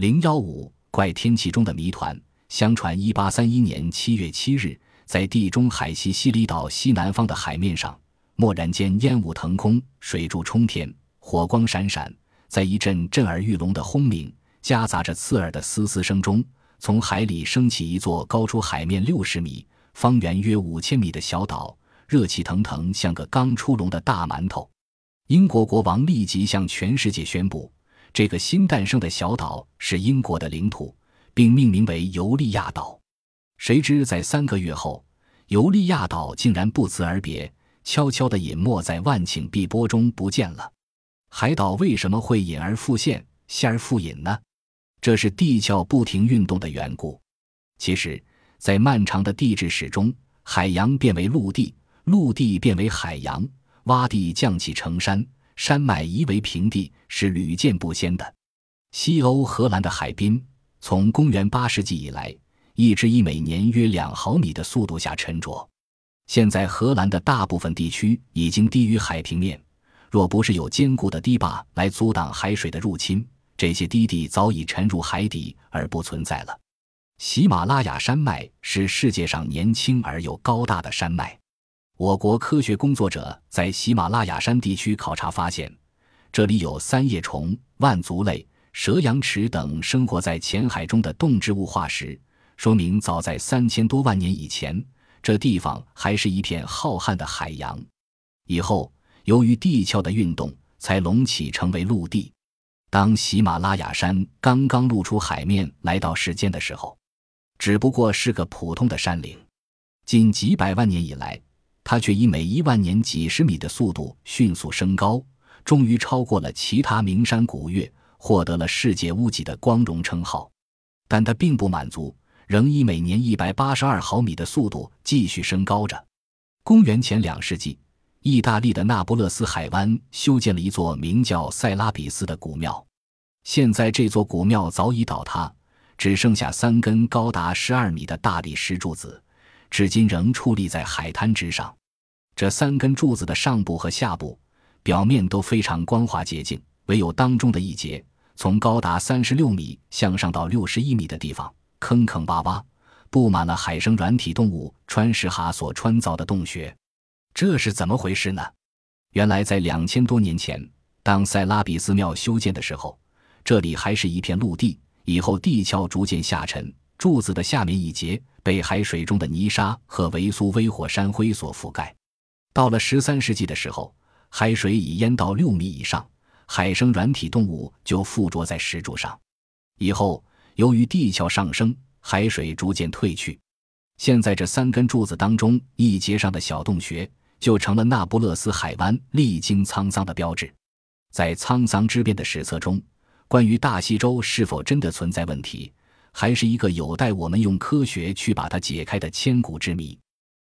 零幺五怪天气中的谜团。相传，一八三一年七月七日，在地中海西西里岛西南方的海面上，蓦然间烟雾腾空，水柱冲天，火光闪闪。在一阵震耳欲聋的轰鸣，夹杂着刺耳的嘶嘶声中，从海里升起一座高出海面六十米、方圆约五千米的小岛，热气腾腾，像个刚出笼的大馒头。英国国王立即向全世界宣布，这个新诞生的小岛是英国的领土，并命名为尤利亚岛。谁知在三个月后，尤利亚岛竟然不辞而别，悄悄地隐没在万顷碧波中不见了。海岛为什么会隐而复现、现而复隐呢？这是地壳不停运动的缘故。其实，在漫长的地质史中，海洋变为陆地，陆地变为海洋，洼地降起成山，山脉夷为平地，是屡见不鲜的。西欧荷兰的海滨，从公元八世纪以来，一直以每年约两毫米的速度下沉着。现在，荷兰的大部分地区已经低于海平面。若不是有坚固的堤坝来阻挡海水的入侵，这些低地早已沉入海底而不存在了。喜马拉雅山脉是世界上年轻而又高大的山脉。我国科学工作者在喜马拉雅山地区考察发现，这里有三叶虫、腕足类、蛇羊齿等生活在浅海中的动植物化石，说明早在三千多万年以前，这地方还是一片浩瀚的海洋。以后。由于地壳的运动，才隆起成为陆地。当喜马拉雅山刚刚露出海面来到世间的时候，只不过是个普通的山岭。近几百万年以来，它却以每一万年几十米的速度迅速升高，终于超过了其他名山古岳，获得了世界屋脊的光荣称号。但它并不满足，仍以每年一百八十二毫米的速度继续升高着。公元前两世纪。意大利的那不勒斯海湾修建了一座名叫塞拉比斯的古庙，现在这座古庙早已倒塌，只剩下三根高达十二米的大理石柱子，至今仍矗立在海滩之上。这三根柱子的上部和下部表面都非常光滑洁净，唯有当中的一节，从高达三十六米向上到六十一米的地方，坑坑洼洼，布满了海生软体动物穿石蛤所穿凿的洞穴。这是怎么回事呢？原来，在两千多年前，当塞拉比斯庙修建的时候，这里还是一片陆地。以后地壳逐渐下沉，柱子的下面一节被海水中的泥沙和维苏微火山灰所覆盖。到了十三世纪的时候，海水已淹到六米以上，海生软体动物就附着在石柱上。以后，由于地壳上升，海水逐渐退去。现在，这三根柱子当中一节上的小洞穴。就成了那不勒斯海湾历经沧桑的标志。在沧桑之变的史册中，关于大西洲是否真的存在问题，还是一个有待我们用科学去把它解开的千古之谜。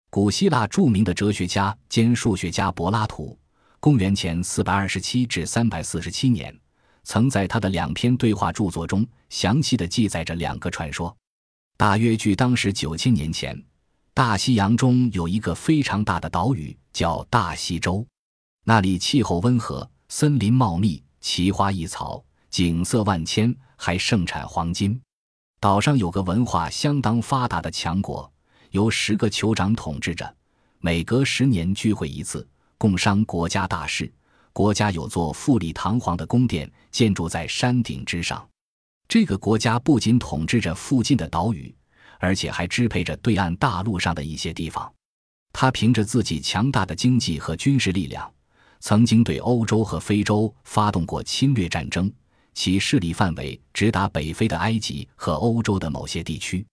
古希腊著名的哲学家兼数学家柏拉图，公元前四百二十七至三百四十七年，曾在他的两篇对话著作中详细的记载着两个传说，大约距当时九千年前。大西洋中有一个非常大的岛屿，叫大西洲。那里气候温和，森林茂密，奇花异草，景色万千，还盛产黄金。岛上有个文化相当发达的强国，由十个酋长统治着，每隔十年聚会一次，共商国家大事。国家有座富丽堂皇的宫殿，建筑在山顶之上。这个国家不仅统治着附近的岛屿。而且还支配着对岸大陆上的一些地方，他凭着自己强大的经济和军事力量，曾经对欧洲和非洲发动过侵略战争，其势力范围直达北非的埃及和欧洲的某些地区。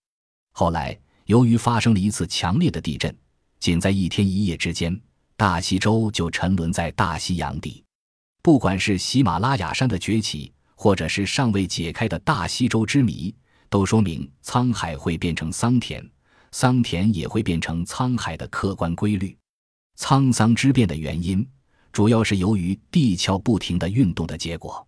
后来，由于发生了一次强烈的地震，仅在一天一夜之间，大西洲就沉沦在大西洋底。不管是喜马拉雅山的崛起，或者是尚未解开的大西洲之谜。都说明沧海会变成桑田，桑田也会变成沧海的客观规律。沧桑之变的原因，主要是由于地壳不停的运动的结果。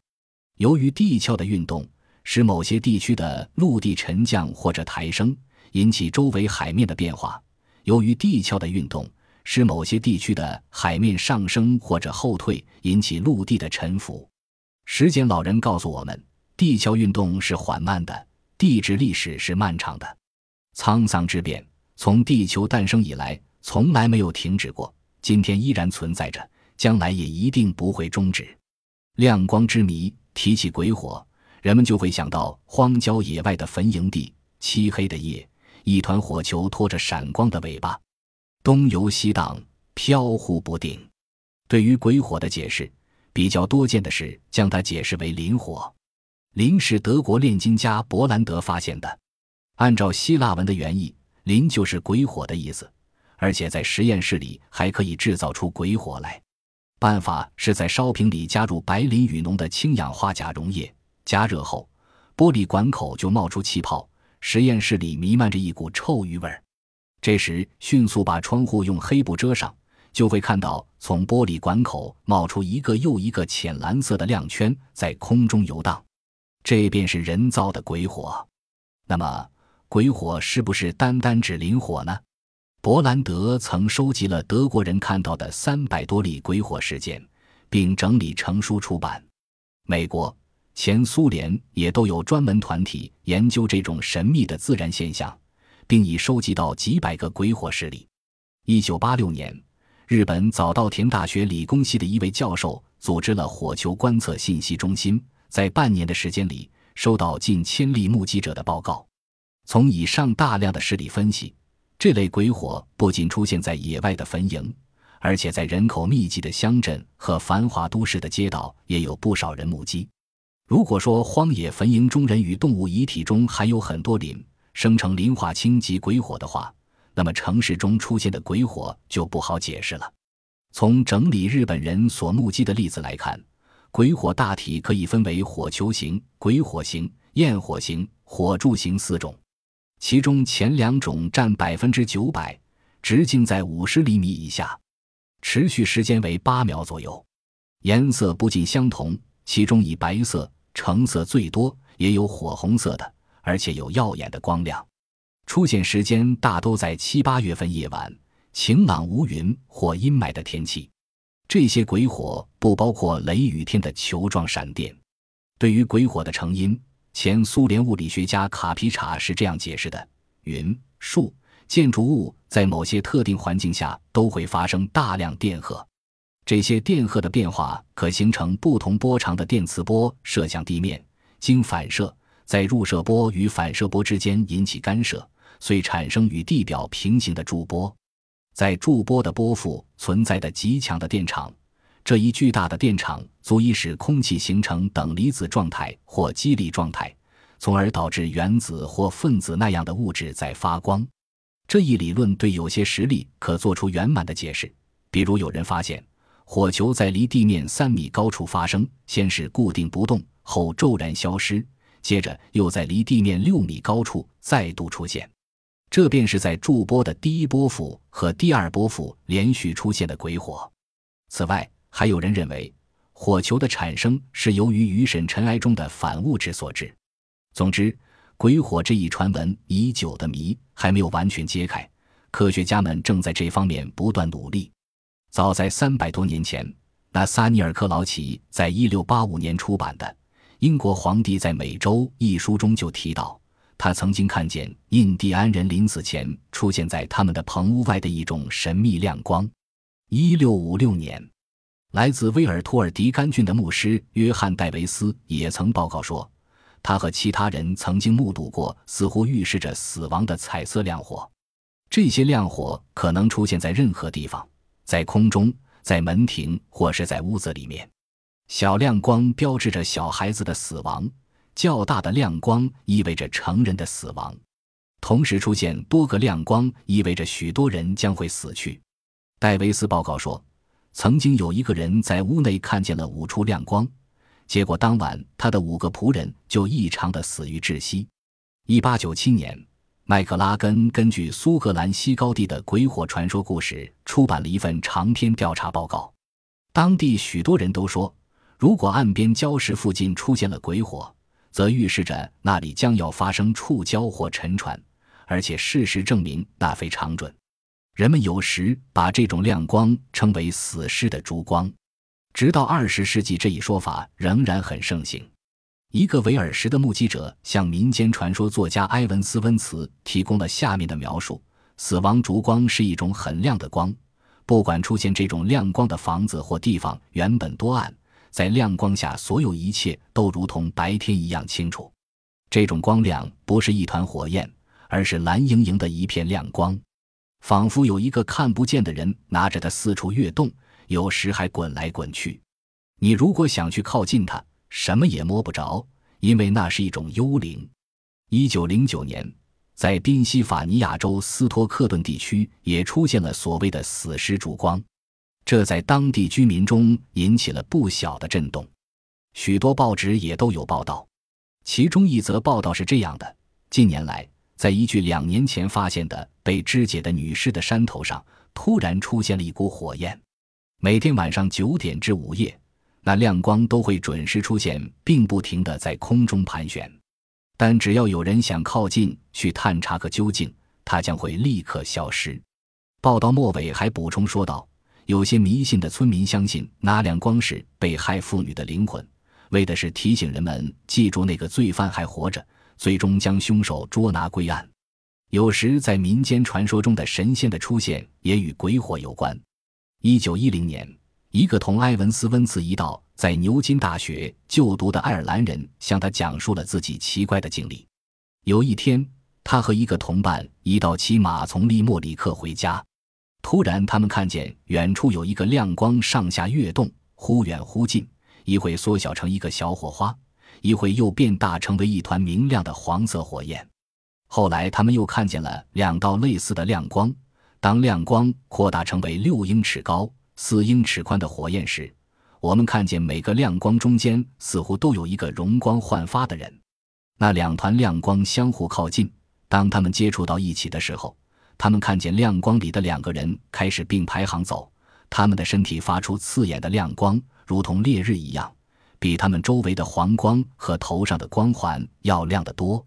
由于地壳的运动，使某些地区的陆地沉降或者抬升，引起周围海面的变化；由于地壳的运动，使某些地区的海面上升或者后退，引起陆地的沉浮。时间老人告诉我们。地壳运动是缓慢的，地质历史是漫长的。沧桑之变从地球诞生以来从来没有停止过，今天依然存在着，将来也一定不会终止。亮光之谜，提起鬼火，人们就会想到荒郊野外的坟营地，漆黑的夜，一团火球拖着闪光的尾巴，东游西荡，飘忽不定。对于鬼火的解释，比较多见的是将它解释为磷火。磷是德国炼金家伯兰德发现的。按照希腊文的原意，磷就是鬼火的意思，而且在实验室里还可以制造出鬼火来。办法是在烧瓶里加入白磷与浓的氢氧化钾溶液，加热后，玻璃管口就冒出气泡，实验室里弥漫着一股臭鱼味儿。这时，迅速把窗户用黑布遮上，就会看到从玻璃管口冒出一个又一个浅蓝色的亮圈，在空中游荡。这便是人造的鬼火。那么，鬼火是不是单单指磷火呢？伯兰德曾收集了德国人看到的三百多例鬼火事件，并整理成书出版。美国、前苏联也都有专门团体研究这种神秘的自然现象，并已收集到几百个鬼火事例。一九八六年，日本早稻田大学理工系的一位教授组织了火球观测信息中心，在半年的时间里收到近千例目击者的报告。从以上大量的事例分析，这类鬼火不仅出现在野外的坟茔，而且在人口密集的乡镇和繁华都市的街道也有不少人目击。如果说荒野坟茔中人与动物遗体中含有很多磷，生成磷化氢及鬼火的话，那么城市中出现的鬼火就不好解释了。从整理日本人所目击的例子来看，鬼火大体可以分为火球型、鬼火型、焰火型、火柱型四种。其中前两种占百分之九百，直径在五十厘米以下，持续时间为八秒左右，颜色不尽相同，其中以白色、橙色最多，也有火红色的，而且有耀眼的光亮。出现时间大都在七八月份夜晚，晴朗无云或阴霾的天气。这些鬼火不包括雷雨天的球状闪电。对于鬼火的成因。前苏联物理学家卡皮查是这样解释的：云、树、建筑物在某些特定环境下都会发生大量电荷，这些电荷的变化可形成不同波长的电磁波射向地面，经反射，在入射波与反射波之间引起干涉，遂产生与地表平行的驻波。在驻波的波腹存在的极强的电场。这一巨大的电场足以使空气形成等离子状态或激励状态，从而导致原子或分子那样的物质在发光。这一理论对有些实例可做出圆满的解释，比如有人发现火球在离地面三米高处发生，先是固定不动，后骤然消失，接着又在离地面六米高处再度出现。这便是在驻波的第一波幅和第二波幅连续出现的鬼火。此外，还有人认为，火球的产生是由于雨沈尘埃中的反物质所致。总之，鬼火这一传闻已久的谜还没有完全揭开，科学家们正在这方面不断努力。早在三百多年前，那萨尼尔克劳奇在一六八五年出版的《英国皇帝在美洲》一书中就提到，他曾经看见印第安人临死前出现在他们的棚屋外的一种神秘亮光。一六五六年。来自威尔托尔迪甘郡的牧师约翰·戴维斯也曾报告说，他和其他人曾经目睹过似乎预示着死亡的彩色亮火。这些亮火可能出现在任何地方，在空中，在门庭，或是在屋子里面。小亮光标志着小孩子的死亡，较大的亮光意味着成人的死亡。同时出现多个亮光，意味着许多人将会死去。戴维斯报告说。曾经有一个人在屋内看见了五处亮光，结果当晚他的五个仆人就异常的死于窒息。一八九七年，麦克拉根根据苏格兰西高地的鬼火传说故事出版了一份长篇调查报告。当地许多人都说，如果岸边礁石附近出现了鬼火，则预示着那里将要发生触礁或沉船，而且事实证明那非常准。人们有时把这种亮光称为“死尸的烛光”，直到二十世纪，这一说法仍然很盛行。一个维尔什的目击者向民间传说作家埃文斯温茨提供了下面的描述：死亡烛光是一种很亮的光，不管出现这种亮光的房子或地方原本多暗，在亮光下所有一切都如同白天一样清楚。这种光亮不是一团火焰，而是蓝莹莹的一片亮光，仿佛有一个看不见的人拿着它四处跃动，有时还滚来滚去。你如果想去靠近它，什么也摸不着，因为那是一种幽灵。一九零九年，在宾夕法尼亚州斯托克顿地区也出现了所谓的“死尸烛光”，这在当地居民中引起了不小的震动。许多报纸也都有报道。其中一则报道是这样的：近年来，在一具两年前发现的被肢解的女尸的山头上，突然出现了一股火焰。每天晚上九点至午夜。那亮光都会准时出现，并不停地在空中盘旋，但只要有人想靠近去探查个究竟，它将会立刻消失。报道末尾还补充说道：“有些迷信的村民相信那亮光是被害妇女的灵魂，为的是提醒人们记住那个罪犯还活着，最终将凶手捉拿归案。”有时在民间传说中的神仙的出现也与鬼火有关。一九一零年。一个同埃文斯温茨一道在牛津大学就读的爱尔兰人向他讲述了自己奇怪的经历。有一天，他和一个同伴一道骑马从利莫里克回家，突然他们看见远处有一个亮光上下跃动，忽远忽近，一会缩小成一个小火花，一会又变大成为一团明亮的黄色火焰。后来他们又看见了两道类似的亮光，当亮光扩大成为六英尺高。四英尺宽的火焰时，我们看见每个亮光中间似乎都有一个容光焕发的人。那两团亮光相互靠近，当他们接触到一起的时候，他们看见亮光里的两个人开始并排行走。他们的身体发出刺眼的亮光，如同烈日一样，比他们周围的黄光和头上的光环要亮得多。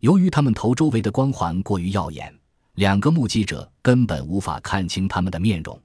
由于他们头周围的光环过于耀眼，两个目击者根本无法看清他们的面容。